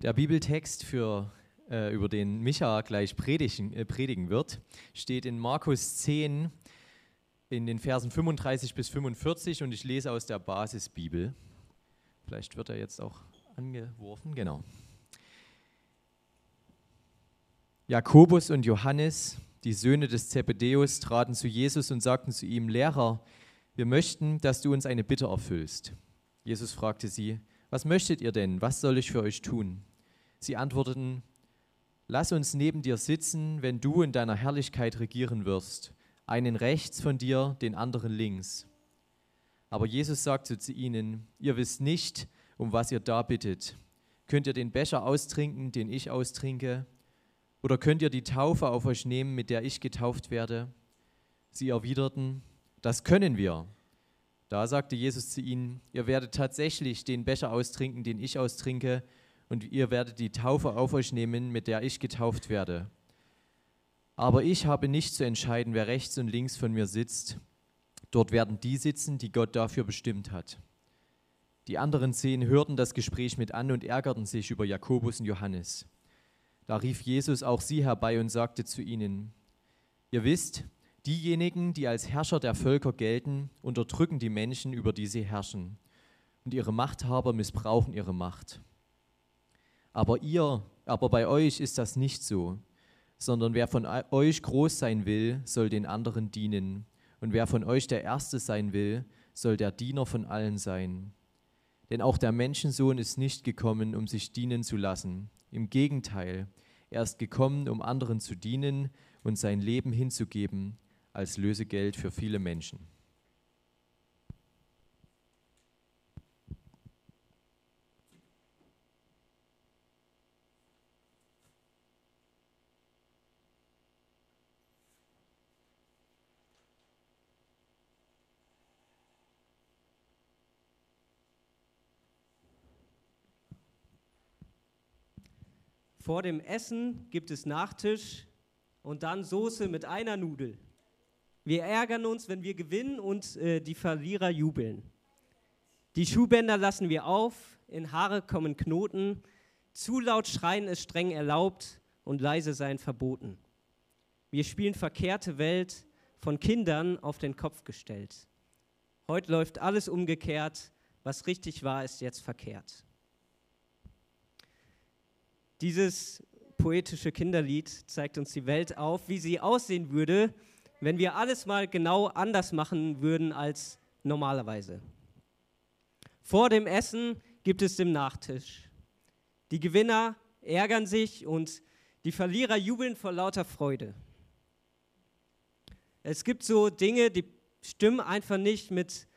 Der Bibeltext, für, äh, über den Micha gleich predigen, äh, predigen wird, steht in Markus 10 in den Versen 35 bis 45 und ich lese aus der Basisbibel. Vielleicht wird er jetzt auch angeworfen, genau. Jakobus und Johannes, die Söhne des Zebedeus, traten zu Jesus und sagten zu ihm, Lehrer, wir möchten, dass du uns eine Bitte erfüllst. Jesus fragte sie, was möchtet ihr denn? Was soll ich für euch tun? Sie antworteten, Lass uns neben dir sitzen, wenn du in deiner Herrlichkeit regieren wirst, einen rechts von dir, den anderen links. Aber Jesus sagte zu ihnen, ihr wisst nicht, um was ihr da bittet. Könnt ihr den Becher austrinken, den ich austrinke? Oder könnt ihr die Taufe auf euch nehmen, mit der ich getauft werde? Sie erwiderten, das können wir. Da sagte Jesus zu ihnen, ihr werdet tatsächlich den Becher austrinken, den ich austrinke, und ihr werdet die Taufe auf euch nehmen, mit der ich getauft werde. Aber ich habe nicht zu entscheiden, wer rechts und links von mir sitzt. Dort werden die sitzen, die Gott dafür bestimmt hat. Die anderen zehn hörten das Gespräch mit an und ärgerten sich über Jakobus und Johannes. Da rief Jesus auch sie herbei und sagte zu ihnen, ihr wisst, diejenigen, die als Herrscher der Völker gelten, unterdrücken die Menschen, über die sie herrschen, und ihre Machthaber missbrauchen ihre Macht. Aber ihr, aber bei euch ist das nicht so, sondern wer von euch groß sein will, soll den anderen dienen. Und wer von euch der Erste sein will, soll der Diener von allen sein. Denn auch der Menschensohn ist nicht gekommen, um sich dienen zu lassen. Im Gegenteil, er ist gekommen, um anderen zu dienen und sein Leben hinzugeben als Lösegeld für viele Menschen. Vor dem Essen gibt es Nachtisch und dann Soße mit einer Nudel. Wir ärgern uns, wenn wir gewinnen und äh, die Verlierer jubeln. Die Schuhbänder lassen wir auf, in Haare kommen Knoten, zu laut schreien ist streng erlaubt und leise sein verboten. Wir spielen verkehrte Welt, von Kindern auf den Kopf gestellt. Heute läuft alles umgekehrt, was richtig war, ist jetzt verkehrt. Dieses poetische Kinderlied zeigt uns die Welt auf, wie sie aussehen würde, wenn wir alles mal genau anders machen würden als normalerweise. Vor dem Essen gibt es den Nachtisch. Die Gewinner ärgern sich und die Verlierer jubeln vor lauter Freude. Es gibt so Dinge, die stimmen einfach nicht mit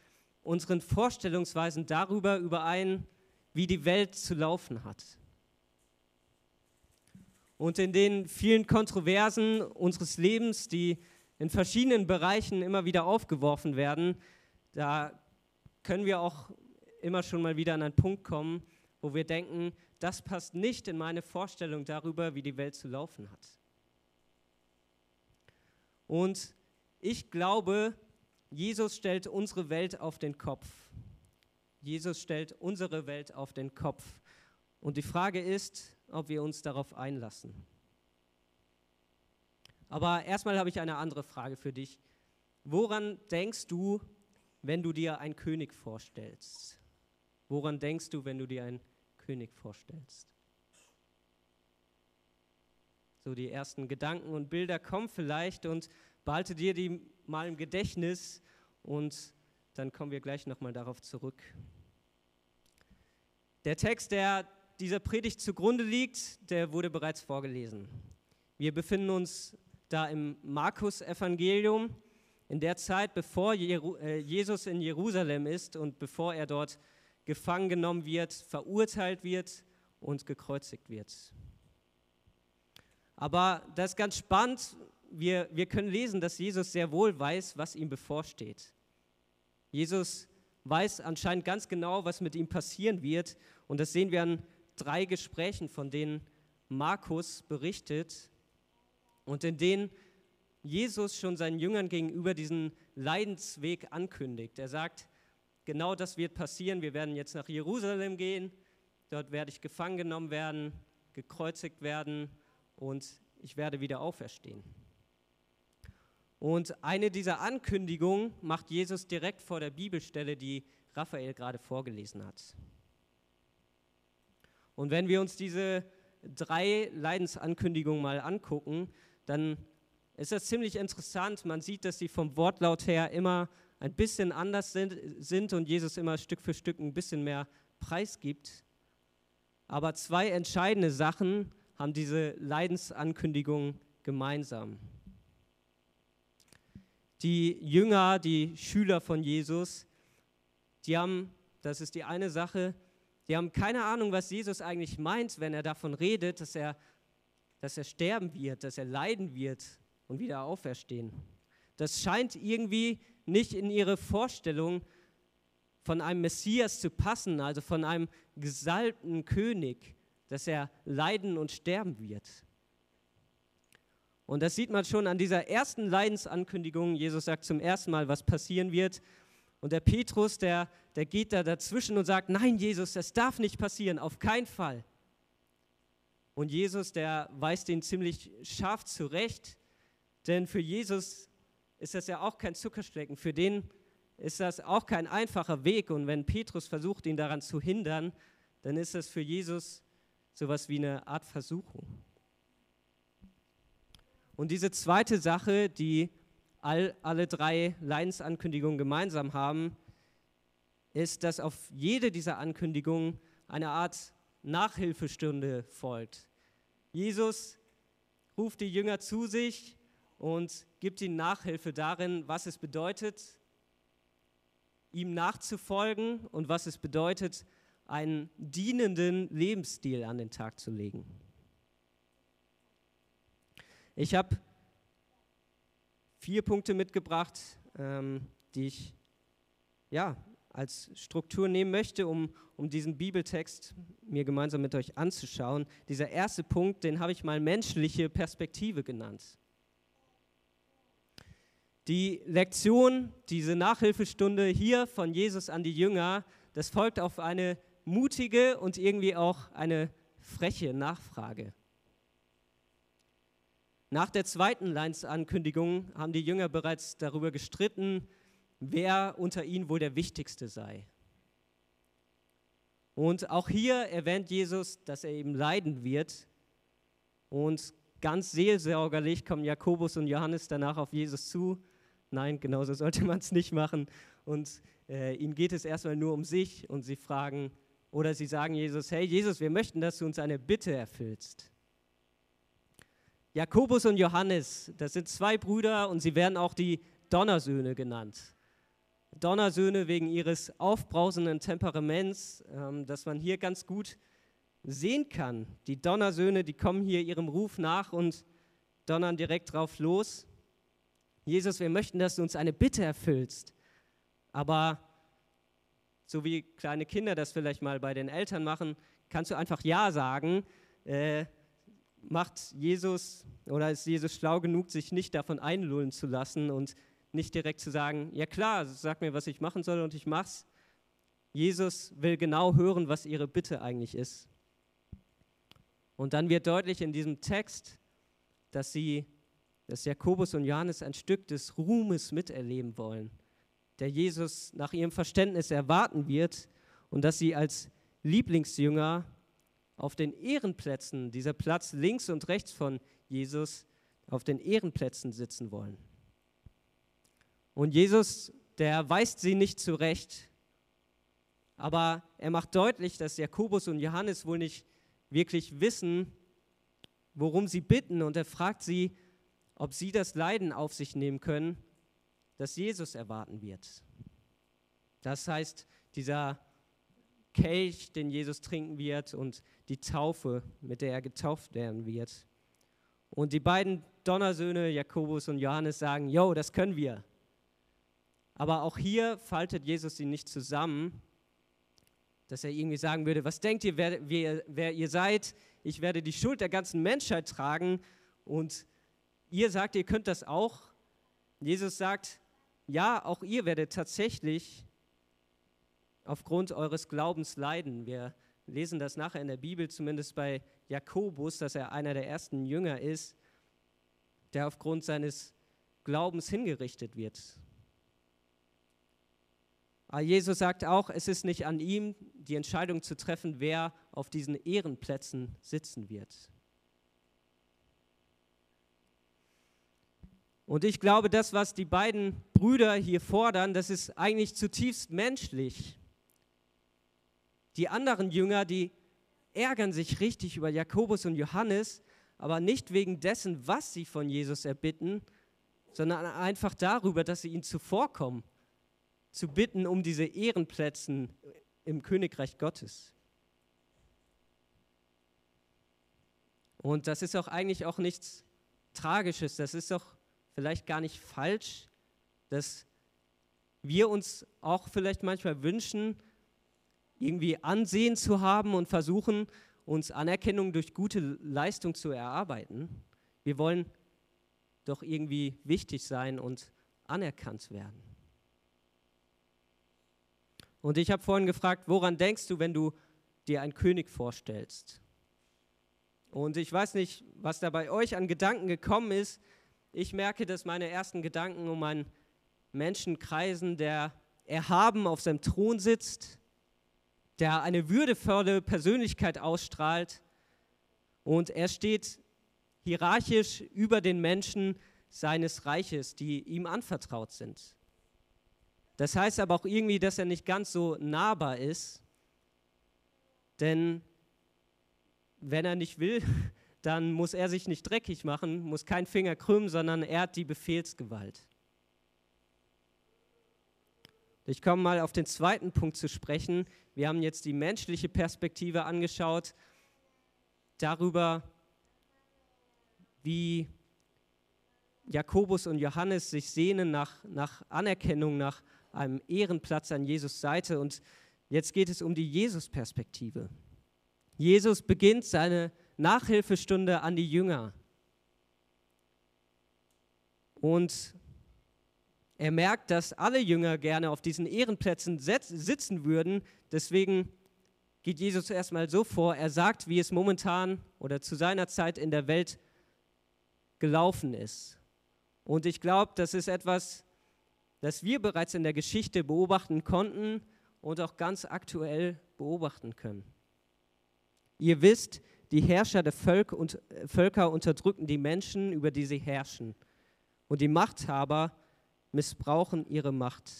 unseren Vorstellungsweisen darüber überein, wie die Welt zu laufen hat und in den vielen Kontroversen unseres Lebens, die in verschiedenen Bereichen immer wieder aufgeworfen werden, da können wir auch immer schon mal wieder an einen Punkt kommen, wo wir denken, das passt nicht in meine Vorstellung darüber, wie die Welt zu laufen hat. Und ich glaube, Jesus stellt unsere Welt auf den Kopf. Jesus stellt unsere Welt auf den Kopf. Und die Frage ist, ob wir uns darauf einlassen. Aber erstmal habe ich eine andere Frage für dich. Woran denkst du, wenn du dir einen König vorstellst? Woran denkst du, wenn du dir einen König vorstellst? So die ersten Gedanken und Bilder kommen vielleicht und behalte dir die mal im Gedächtnis und dann kommen wir gleich nochmal darauf zurück. Der Text, der dieser Predigt zugrunde liegt, der wurde bereits vorgelesen. Wir befinden uns da im Markus-Evangelium, in der Zeit, bevor äh, Jesus in Jerusalem ist und bevor er dort gefangen genommen wird, verurteilt wird und gekreuzigt wird. Aber das ist ganz spannend. Wir, wir können lesen, dass Jesus sehr wohl weiß, was ihm bevorsteht. Jesus weiß anscheinend ganz genau, was mit ihm passieren wird. Und das sehen wir an drei Gesprächen, von denen Markus berichtet und in denen Jesus schon seinen Jüngern gegenüber diesen Leidensweg ankündigt. Er sagt, genau das wird passieren. Wir werden jetzt nach Jerusalem gehen dort werde ich gefangen genommen werden, gekreuzigt werden und ich werde wieder auferstehen. Und eine dieser Ankündigungen macht Jesus direkt vor der Bibelstelle, die Raphael gerade vorgelesen hat. Und wenn wir uns diese drei Leidensankündigungen mal angucken, dann ist das ziemlich interessant. Man sieht, dass sie vom Wortlaut her immer ein bisschen anders sind, sind und Jesus immer Stück für Stück ein bisschen mehr preisgibt. Aber zwei entscheidende Sachen haben diese Leidensankündigungen gemeinsam die Jünger, die Schüler von Jesus, die haben, das ist die eine Sache, die haben keine Ahnung, was Jesus eigentlich meint, wenn er davon redet, dass er, dass er sterben wird, dass er leiden wird und wieder auferstehen. Das scheint irgendwie nicht in ihre Vorstellung von einem Messias zu passen, also von einem gesalbten König, dass er leiden und sterben wird. Und das sieht man schon an dieser ersten Leidensankündigung. Jesus sagt zum ersten Mal, was passieren wird. Und der Petrus, der, der geht da dazwischen und sagt, nein, Jesus, das darf nicht passieren, auf keinen Fall. Und Jesus, der weist ihn ziemlich scharf zurecht, denn für Jesus ist das ja auch kein Zuckerschlecken. Für den ist das auch kein einfacher Weg. Und wenn Petrus versucht, ihn daran zu hindern, dann ist das für Jesus sowas wie eine Art Versuchung. Und diese zweite Sache, die all, alle drei Leidensankündigungen gemeinsam haben, ist, dass auf jede dieser Ankündigungen eine Art Nachhilfestunde folgt. Jesus ruft die Jünger zu sich und gibt ihnen Nachhilfe darin, was es bedeutet, ihm nachzufolgen und was es bedeutet, einen dienenden Lebensstil an den Tag zu legen. Ich habe vier Punkte mitgebracht, ähm, die ich ja, als Struktur nehmen möchte, um, um diesen Bibeltext mir gemeinsam mit euch anzuschauen. Dieser erste Punkt, den habe ich mal menschliche Perspektive genannt. Die Lektion, diese Nachhilfestunde hier von Jesus an die Jünger, das folgt auf eine mutige und irgendwie auch eine freche Nachfrage. Nach der zweiten Leinsankündigung haben die Jünger bereits darüber gestritten, wer unter ihnen wohl der Wichtigste sei. Und auch hier erwähnt Jesus, dass er eben leiden wird. Und ganz seelsorgerlich kommen Jakobus und Johannes danach auf Jesus zu. Nein, genauso sollte man es nicht machen. Und äh, ihnen geht es erstmal nur um sich und sie fragen oder sie sagen Jesus, hey Jesus, wir möchten, dass du uns eine Bitte erfüllst. Jakobus und Johannes, das sind zwei Brüder und sie werden auch die Donnersöhne genannt. Donnersöhne wegen ihres aufbrausenden Temperaments, ähm, das man hier ganz gut sehen kann. Die Donnersöhne, die kommen hier ihrem Ruf nach und donnern direkt drauf los. Jesus, wir möchten, dass du uns eine Bitte erfüllst. Aber so wie kleine Kinder das vielleicht mal bei den Eltern machen, kannst du einfach Ja sagen. Äh, macht Jesus oder ist Jesus schlau genug, sich nicht davon einlullen zu lassen und nicht direkt zu sagen, ja klar, sag mir, was ich machen soll und ich mach's. Jesus will genau hören, was ihre Bitte eigentlich ist. Und dann wird deutlich in diesem Text, dass sie, dass Jakobus und Johannes ein Stück des Ruhmes miterleben wollen, der Jesus nach ihrem Verständnis erwarten wird und dass sie als Lieblingsjünger auf den Ehrenplätzen, dieser Platz links und rechts von Jesus, auf den Ehrenplätzen sitzen wollen. Und Jesus, der weist sie nicht zurecht, aber er macht deutlich, dass Jakobus und Johannes wohl nicht wirklich wissen, worum sie bitten. Und er fragt sie, ob sie das Leiden auf sich nehmen können, das Jesus erwarten wird. Das heißt, dieser Kelch, den Jesus trinken wird und die Taufe, mit der er getauft werden wird. Und die beiden Donnersöhne, Jakobus und Johannes, sagen, Jo, das können wir. Aber auch hier faltet Jesus sie nicht zusammen, dass er irgendwie sagen würde, was denkt ihr, wer, wer, wer ihr seid? Ich werde die Schuld der ganzen Menschheit tragen und ihr sagt, ihr könnt das auch. Jesus sagt, ja, auch ihr werdet tatsächlich aufgrund eures Glaubens leiden. Wir lesen das nachher in der Bibel, zumindest bei Jakobus, dass er einer der ersten Jünger ist, der aufgrund seines Glaubens hingerichtet wird. Aber Jesus sagt auch, es ist nicht an ihm, die Entscheidung zu treffen, wer auf diesen Ehrenplätzen sitzen wird. Und ich glaube, das, was die beiden Brüder hier fordern, das ist eigentlich zutiefst menschlich. Die anderen Jünger, die ärgern sich richtig über Jakobus und Johannes, aber nicht wegen dessen, was sie von Jesus erbitten, sondern einfach darüber, dass sie ihn zuvorkommen, zu bitten um diese Ehrenplätze im Königreich Gottes. Und das ist auch eigentlich auch nichts Tragisches, das ist doch vielleicht gar nicht falsch, dass wir uns auch vielleicht manchmal wünschen, irgendwie Ansehen zu haben und versuchen, uns Anerkennung durch gute Leistung zu erarbeiten. Wir wollen doch irgendwie wichtig sein und anerkannt werden. Und ich habe vorhin gefragt, woran denkst du, wenn du dir einen König vorstellst? Und ich weiß nicht, was da bei euch an Gedanken gekommen ist. Ich merke, dass meine ersten Gedanken um einen Menschen kreisen, der erhaben auf seinem Thron sitzt, der eine würdevolle Persönlichkeit ausstrahlt und er steht hierarchisch über den Menschen seines Reiches, die ihm anvertraut sind. Das heißt aber auch irgendwie, dass er nicht ganz so nahbar ist, denn wenn er nicht will, dann muss er sich nicht dreckig machen, muss kein Finger krümmen, sondern er hat die Befehlsgewalt. Ich komme mal auf den zweiten Punkt zu sprechen. Wir haben jetzt die menschliche Perspektive angeschaut, darüber, wie Jakobus und Johannes sich sehnen nach, nach Anerkennung, nach einem Ehrenplatz an Jesus Seite. Und jetzt geht es um die Jesus-Perspektive. Jesus beginnt seine Nachhilfestunde an die Jünger. Und er merkt, dass alle Jünger gerne auf diesen Ehrenplätzen sitzen würden. Deswegen geht Jesus erstmal so vor, er sagt, wie es momentan oder zu seiner Zeit in der Welt gelaufen ist. Und ich glaube, das ist etwas, das wir bereits in der Geschichte beobachten konnten und auch ganz aktuell beobachten können. Ihr wisst, die Herrscher der Völker unterdrücken die Menschen, über die sie herrschen. Und die Machthaber missbrauchen ihre Macht.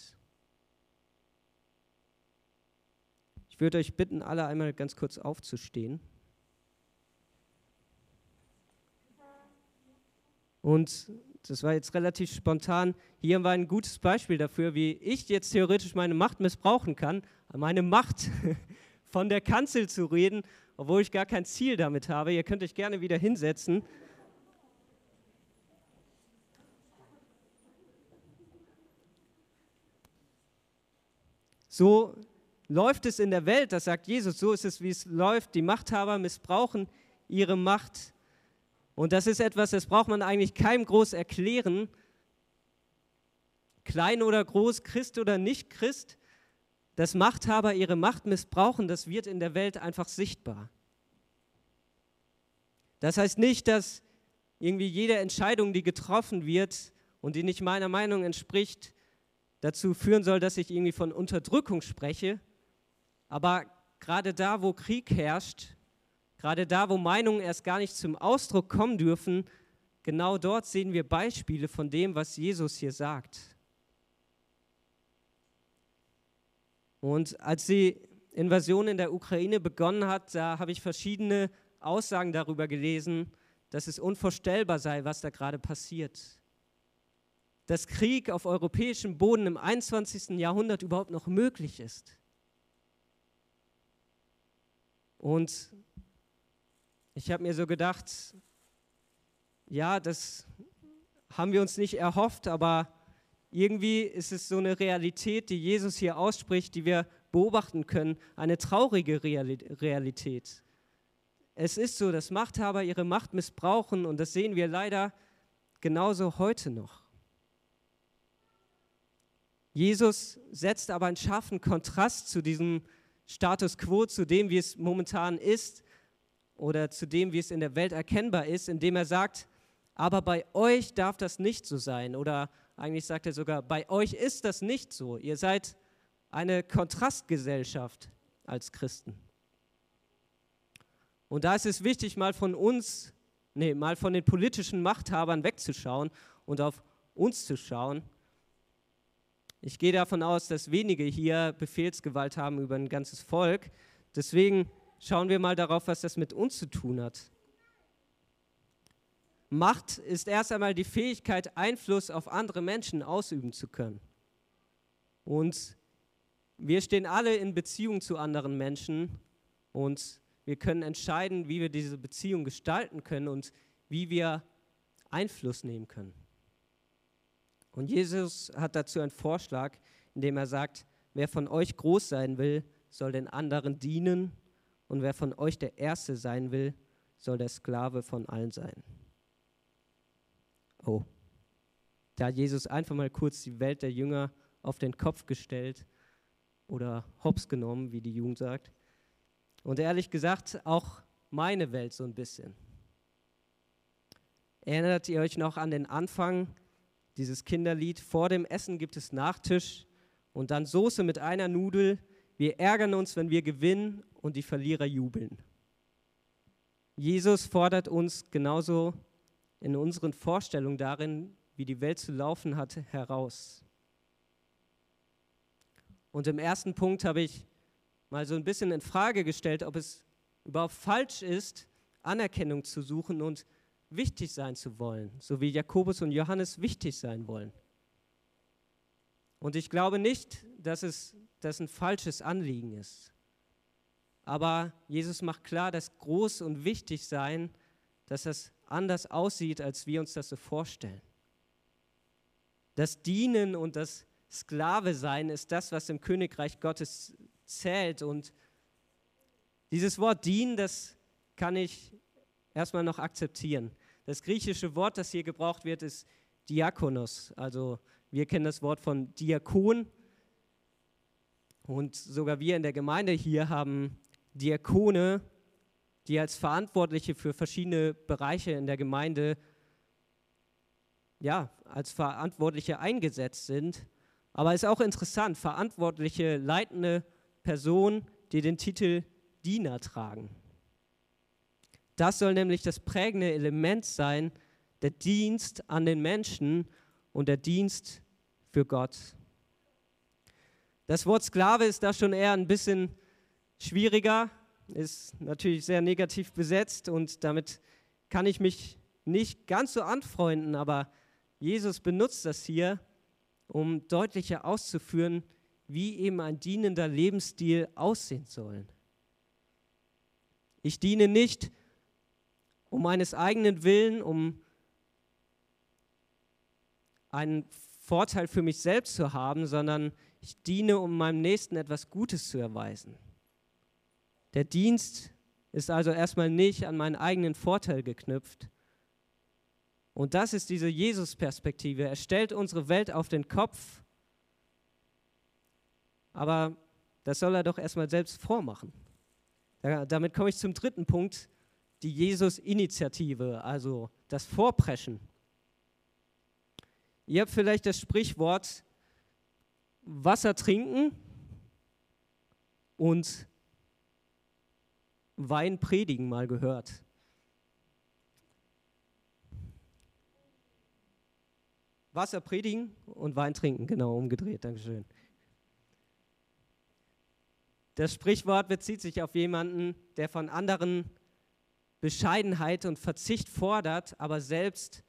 Ich würde euch bitten, alle einmal ganz kurz aufzustehen. Und das war jetzt relativ spontan. Hier wir ein gutes Beispiel dafür, wie ich jetzt theoretisch meine Macht missbrauchen kann, meine Macht von der Kanzel zu reden, obwohl ich gar kein Ziel damit habe. Ihr könnt euch gerne wieder hinsetzen. So läuft es in der Welt, das sagt Jesus, so ist es, wie es läuft. Die Machthaber missbrauchen ihre Macht. Und das ist etwas, das braucht man eigentlich keinem groß erklären. Klein oder groß, Christ oder nicht Christ, dass Machthaber ihre Macht missbrauchen, das wird in der Welt einfach sichtbar. Das heißt nicht, dass irgendwie jede Entscheidung, die getroffen wird und die nicht meiner Meinung entspricht, dazu führen soll, dass ich irgendwie von Unterdrückung spreche. Aber gerade da, wo Krieg herrscht, gerade da, wo Meinungen erst gar nicht zum Ausdruck kommen dürfen, genau dort sehen wir Beispiele von dem, was Jesus hier sagt. Und als die Invasion in der Ukraine begonnen hat, da habe ich verschiedene Aussagen darüber gelesen, dass es unvorstellbar sei, was da gerade passiert dass Krieg auf europäischem Boden im 21. Jahrhundert überhaupt noch möglich ist. Und ich habe mir so gedacht, ja, das haben wir uns nicht erhofft, aber irgendwie ist es so eine Realität, die Jesus hier ausspricht, die wir beobachten können, eine traurige Realität. Es ist so, dass Machthaber ihre Macht missbrauchen und das sehen wir leider genauso heute noch. Jesus setzt aber einen scharfen Kontrast zu diesem Status quo, zu dem, wie es momentan ist oder zu dem, wie es in der Welt erkennbar ist, indem er sagt, aber bei euch darf das nicht so sein. Oder eigentlich sagt er sogar, bei euch ist das nicht so. Ihr seid eine Kontrastgesellschaft als Christen. Und da ist es wichtig, mal von uns, nee, mal von den politischen Machthabern wegzuschauen und auf uns zu schauen. Ich gehe davon aus, dass wenige hier Befehlsgewalt haben über ein ganzes Volk. Deswegen schauen wir mal darauf, was das mit uns zu tun hat. Macht ist erst einmal die Fähigkeit, Einfluss auf andere Menschen ausüben zu können. Und wir stehen alle in Beziehung zu anderen Menschen und wir können entscheiden, wie wir diese Beziehung gestalten können und wie wir Einfluss nehmen können. Und Jesus hat dazu einen Vorschlag, indem er sagt, wer von euch groß sein will, soll den anderen dienen und wer von euch der Erste sein will, soll der Sklave von allen sein. Oh, da hat Jesus einfach mal kurz die Welt der Jünger auf den Kopf gestellt oder hops genommen, wie die Jugend sagt. Und ehrlich gesagt, auch meine Welt so ein bisschen. Erinnert ihr euch noch an den Anfang dieses Kinderlied? Vor dem Essen gibt es Nachtisch und dann Soße mit einer Nudel. Wir ärgern uns, wenn wir gewinnen und die Verlierer jubeln. Jesus fordert uns genauso in unseren Vorstellungen darin, wie die Welt zu laufen hat, heraus. Und im ersten Punkt habe ich mal so ein bisschen in Frage gestellt, ob es überhaupt falsch ist, Anerkennung zu suchen und wichtig sein zu wollen, so wie Jakobus und Johannes wichtig sein wollen. Und ich glaube nicht, dass es das ein falsches Anliegen ist. Aber Jesus macht klar, dass groß und wichtig sein, dass das anders aussieht, als wir uns das so vorstellen. Das Dienen und das Sklave sein ist das, was im Königreich Gottes zählt. Und dieses Wort dienen, das kann ich erstmal noch akzeptieren. Das griechische Wort, das hier gebraucht wird, ist Diakonos. Also wir kennen das Wort von Diakon. Und sogar wir in der Gemeinde hier haben Diakone, die als Verantwortliche für verschiedene Bereiche in der Gemeinde, ja, als Verantwortliche eingesetzt sind. Aber es ist auch interessant, verantwortliche, leitende Personen, die den Titel Diener tragen. Das soll nämlich das prägende Element sein, der Dienst an den Menschen und der Dienst für Gott. Das Wort Sklave ist da schon eher ein bisschen schwieriger, ist natürlich sehr negativ besetzt und damit kann ich mich nicht ganz so anfreunden, aber Jesus benutzt das hier, um deutlicher auszuführen, wie eben ein dienender Lebensstil aussehen soll. Ich diene nicht um meines eigenen Willen, um einen Vorteil für mich selbst zu haben, sondern ich diene, um meinem Nächsten etwas Gutes zu erweisen. Der Dienst ist also erstmal nicht an meinen eigenen Vorteil geknüpft. Und das ist diese Jesus-Perspektive. Er stellt unsere Welt auf den Kopf, aber das soll er doch erstmal selbst vormachen. damit komme ich zum dritten Punkt, die Jesus-Initiative, also das Vorpreschen. Ihr habt vielleicht das Sprichwort Wasser trinken und Wein predigen mal gehört. Wasser predigen und Wein trinken, genau umgedreht, Dankeschön. Das Sprichwort bezieht sich auf jemanden, der von anderen Bescheidenheit und Verzicht fordert, aber selbst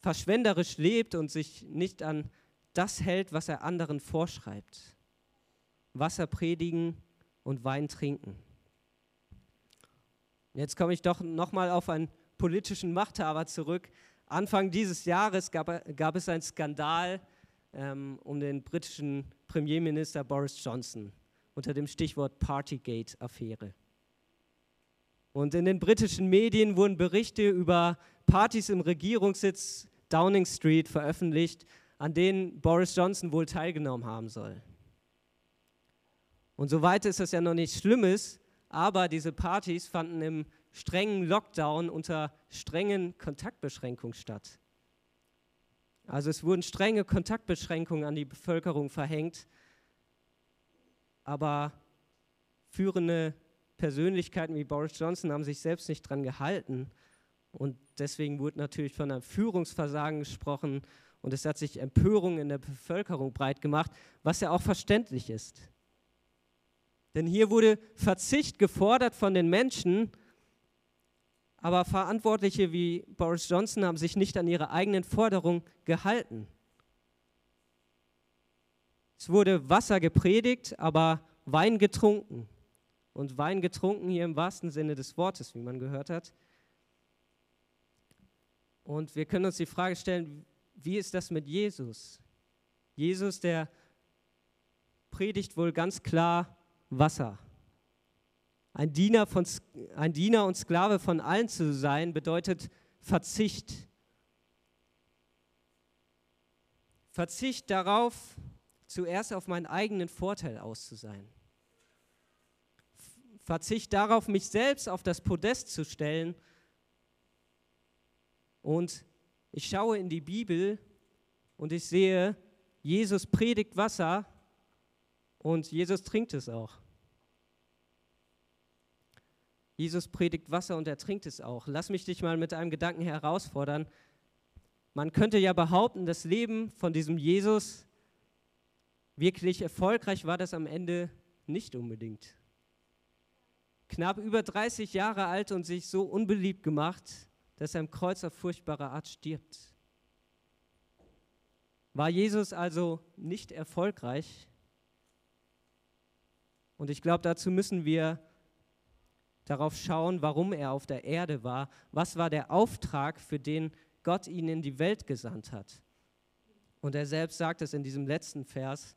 verschwenderisch lebt und sich nicht an das hält, was er anderen vorschreibt. Wasser predigen und Wein trinken. Jetzt komme ich doch nochmal auf einen politischen Machthaber zurück. Anfang dieses Jahres gab, gab es einen Skandal ähm, um den britischen Premierminister Boris Johnson unter dem Stichwort Partygate-Affäre. Und in den britischen Medien wurden Berichte über Partys im Regierungssitz Downing Street veröffentlicht, an denen Boris Johnson wohl teilgenommen haben soll. Und soweit ist das ja noch nichts Schlimmes, aber diese Partys fanden im strengen Lockdown unter strengen Kontaktbeschränkungen statt. Also es wurden strenge Kontaktbeschränkungen an die Bevölkerung verhängt, aber führende Persönlichkeiten wie Boris Johnson haben sich selbst nicht dran gehalten. Und deswegen wurde natürlich von einem Führungsversagen gesprochen und es hat sich Empörung in der Bevölkerung breit gemacht, was ja auch verständlich ist. Denn hier wurde Verzicht gefordert von den Menschen, aber Verantwortliche wie Boris Johnson haben sich nicht an ihre eigenen Forderungen gehalten. Es wurde Wasser gepredigt, aber Wein getrunken. Und Wein getrunken hier im wahrsten Sinne des Wortes, wie man gehört hat. Und wir können uns die Frage stellen, wie ist das mit Jesus? Jesus, der predigt wohl ganz klar Wasser. Ein Diener, von, ein Diener und Sklave von allen zu sein, bedeutet Verzicht. Verzicht darauf, zuerst auf meinen eigenen Vorteil aus. Verzicht darauf, mich selbst auf das Podest zu stellen. Und ich schaue in die Bibel und ich sehe, Jesus predigt Wasser und Jesus trinkt es auch. Jesus predigt Wasser und er trinkt es auch. Lass mich dich mal mit einem Gedanken herausfordern. Man könnte ja behaupten, das Leben von diesem Jesus wirklich erfolgreich war das am Ende nicht unbedingt. Knapp über 30 Jahre alt und sich so unbeliebt gemacht, dass er im Kreuz auf furchtbare Art stirbt. War Jesus also nicht erfolgreich? Und ich glaube, dazu müssen wir darauf schauen, warum er auf der Erde war. Was war der Auftrag, für den Gott ihn in die Welt gesandt hat? Und er selbst sagt es in diesem letzten Vers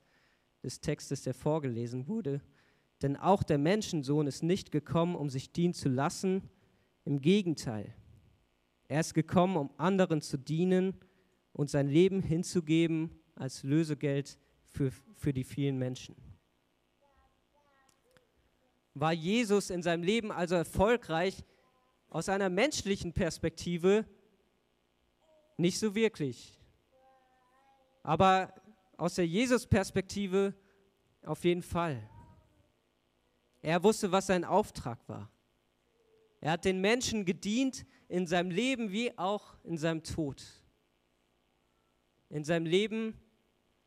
des Textes, der vorgelesen wurde. Denn auch der Menschensohn ist nicht gekommen, um sich dienen zu lassen. Im Gegenteil. Er ist gekommen, um anderen zu dienen und sein Leben hinzugeben als Lösegeld für, für die vielen Menschen. War Jesus in seinem Leben also erfolgreich? Aus einer menschlichen Perspektive nicht so wirklich. Aber aus der Jesus-Perspektive auf jeden Fall. Er wusste, was sein Auftrag war. Er hat den Menschen gedient in seinem Leben wie auch in seinem Tod. In seinem Leben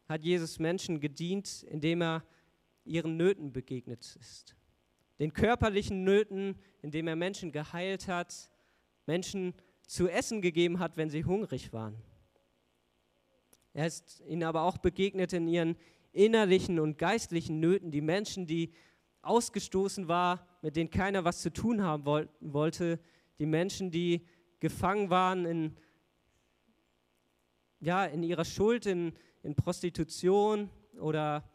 hat Jesus Menschen gedient, indem er ihren Nöten begegnet ist den körperlichen Nöten, indem er Menschen geheilt hat, Menschen zu essen gegeben hat, wenn sie hungrig waren. Er ist ihnen aber auch begegnet in ihren innerlichen und geistlichen Nöten, die Menschen, die ausgestoßen waren, mit denen keiner was zu tun haben wollte, die Menschen, die gefangen waren in, ja, in ihrer Schuld, in, in Prostitution oder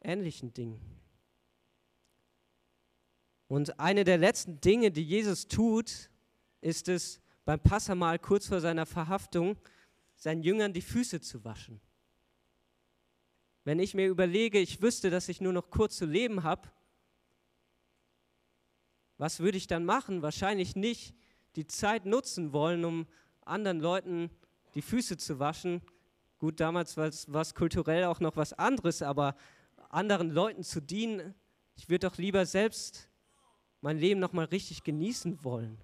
ähnlichen Dingen. Und eine der letzten Dinge, die Jesus tut, ist es, beim Passamal kurz vor seiner Verhaftung seinen Jüngern die Füße zu waschen. Wenn ich mir überlege, ich wüsste, dass ich nur noch kurz zu leben habe, was würde ich dann machen? Wahrscheinlich nicht die Zeit nutzen wollen, um anderen Leuten die Füße zu waschen. Gut, damals war es kulturell auch noch was anderes, aber anderen Leuten zu dienen, ich würde doch lieber selbst mein Leben nochmal richtig genießen wollen.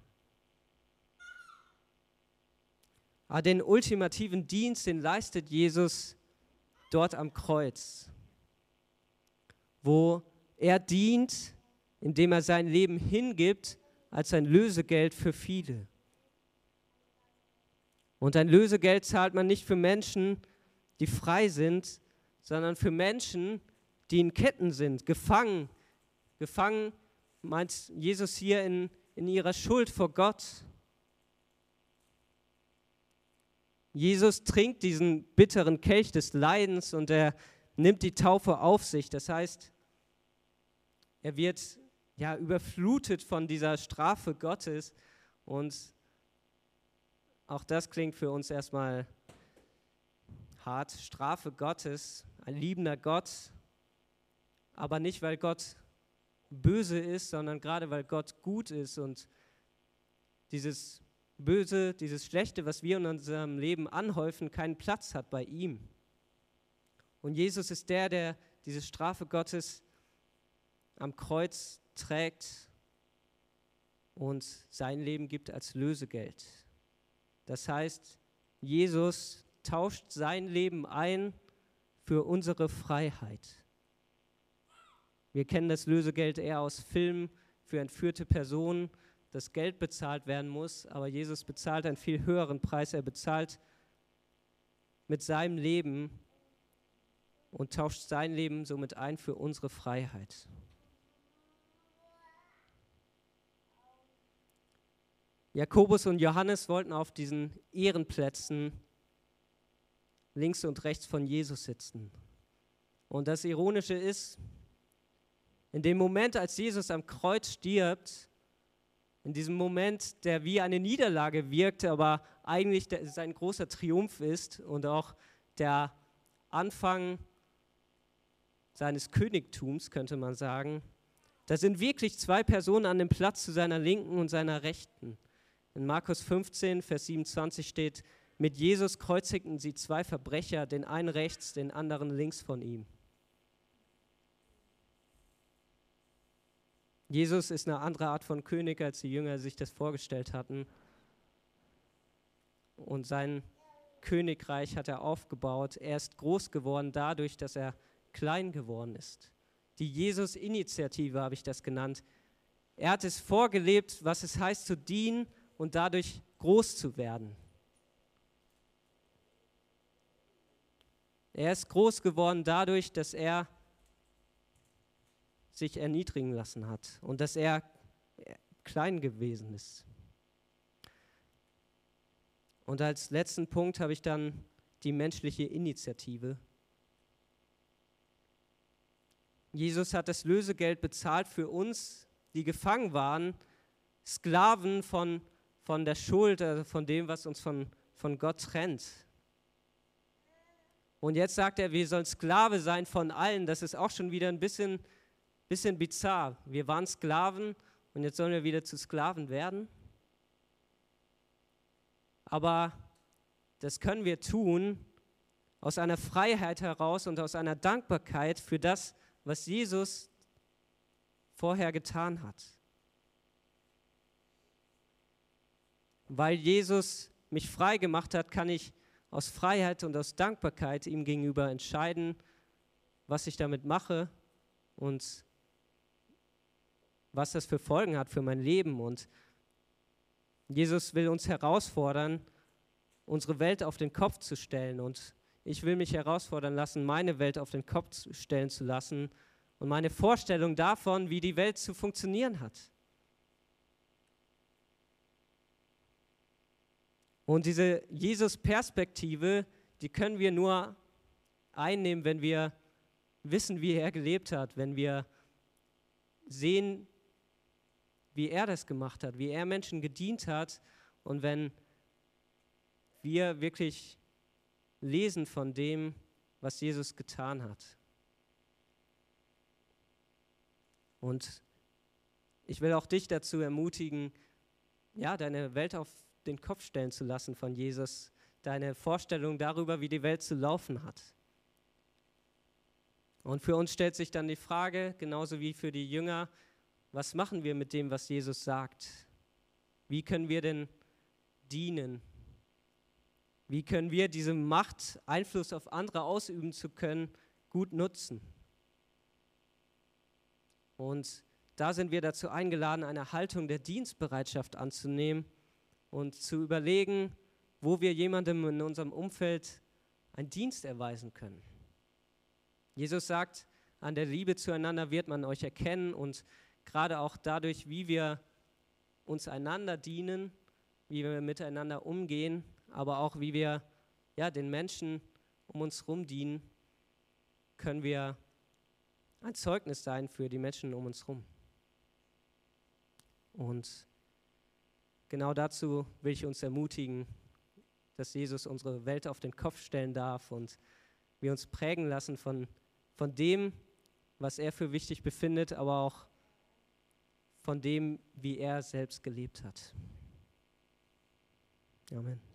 Aber den ultimativen Dienst, den leistet Jesus dort am Kreuz, wo er dient, indem er sein Leben hingibt als ein Lösegeld für viele. Und ein Lösegeld zahlt man nicht für Menschen, die frei sind, sondern für Menschen, die in Ketten sind, gefangen, gefangen meint Jesus hier in, in ihrer Schuld vor Gott. Jesus trinkt diesen bitteren Kelch des Leidens und er nimmt die Taufe auf sich. Das heißt, er wird ja überflutet von dieser Strafe Gottes und auch das klingt für uns erstmal hart. Strafe Gottes, ein liebender Gott aber nicht, weil Gott böse ist, sondern gerade weil Gott gut ist und dieses Böse, dieses Schlechte, was wir in unserem Leben anhäufen, keinen Platz hat bei ihm. Und Jesus ist der, der diese Strafe Gottes am Kreuz trägt und sein Leben gibt als Lösegeld. Das heißt, Jesus tauscht sein Leben ein für unsere Freiheit. Wir kennen das Lösegeld eher aus Filmen für entführte Personen, dass Geld bezahlt werden muss, aber Jesus bezahlt einen viel höheren Preis. Er bezahlt mit seinem Leben und tauscht sein Leben somit ein für unsere Freiheit. Jakobus und Johannes wollten auf diesen Ehrenplätzen links und rechts von Jesus sitzen. Und das Ironische ist, in dem Moment, als Jesus am Kreuz stirbt, in diesem Moment, der wie eine Niederlage wirkt, aber eigentlich sein großer Triumph ist und auch der Anfang seines Königtums, könnte man sagen, da sind wirklich zwei Personen an dem Platz zu seiner Linken und seiner Rechten. In Markus 15, Vers 27 steht, mit Jesus kreuzigten sie zwei Verbrecher, den einen rechts, den anderen links von ihm. Jesus ist eine andere Art von König, als die Jünger sich das vorgestellt hatten. Und sein Königreich hat er aufgebaut. Er ist groß geworden dadurch, dass er klein geworden ist. Die Jesus-Initiative habe ich das genannt. Er hat es vorgelebt, was es heißt zu dienen und dadurch groß zu werden. Er ist groß geworden dadurch, dass er sich erniedrigen lassen hat und dass er klein gewesen ist. Und als letzten Punkt habe ich dann die menschliche Initiative. Jesus hat das Lösegeld bezahlt für uns, die gefangen waren, Sklaven von, von der Schuld, also von dem, was uns von, von Gott trennt. Und jetzt sagt er, wir sollen Sklave sein von allen. Das ist auch schon wieder ein bisschen, bisschen bizarr. Wir waren Sklaven und jetzt sollen wir wieder zu Sklaven werden. Aber das können wir tun aus einer Freiheit heraus und aus einer Dankbarkeit für das, was Jesus vorher getan hat. Weil Jesus mich frei gemacht hat, kann ich aus Freiheit und aus Dankbarkeit ihm gegenüber entscheiden, was ich damit mache und was das für Folgen hat für mein Leben. Und Jesus will uns herausfordern, unsere Welt auf den Kopf zu stellen. Und ich will mich herausfordern lassen, meine Welt auf den Kopf stellen zu lassen und meine Vorstellung davon, wie die Welt zu funktionieren hat. Und diese Jesus-Perspektive, die können wir nur einnehmen, wenn wir wissen, wie er gelebt hat, wenn wir sehen, wie er das gemacht hat, wie er Menschen gedient hat und wenn wir wirklich lesen von dem, was Jesus getan hat. Und ich will auch dich dazu ermutigen, ja, deine Welt auf den Kopf stellen zu lassen von Jesus, deine Vorstellung darüber, wie die Welt zu laufen hat. Und für uns stellt sich dann die Frage, genauso wie für die Jünger, was machen wir mit dem, was Jesus sagt? Wie können wir denn dienen? Wie können wir diese Macht, Einfluss auf andere ausüben zu können, gut nutzen? Und da sind wir dazu eingeladen, eine Haltung der Dienstbereitschaft anzunehmen und zu überlegen, wo wir jemandem in unserem Umfeld einen Dienst erweisen können. Jesus sagt, an der Liebe zueinander wird man euch erkennen und gerade auch dadurch, wie wir uns einander dienen, wie wir miteinander umgehen, aber auch wie wir ja, den Menschen um uns herum dienen, können wir ein Zeugnis sein für die Menschen um uns herum. Und genau dazu will ich uns ermutigen, dass Jesus unsere Welt auf den Kopf stellen darf und wir uns prägen lassen von, von dem, was er für wichtig befindet, aber auch von dem, wie er selbst gelebt hat. Amen.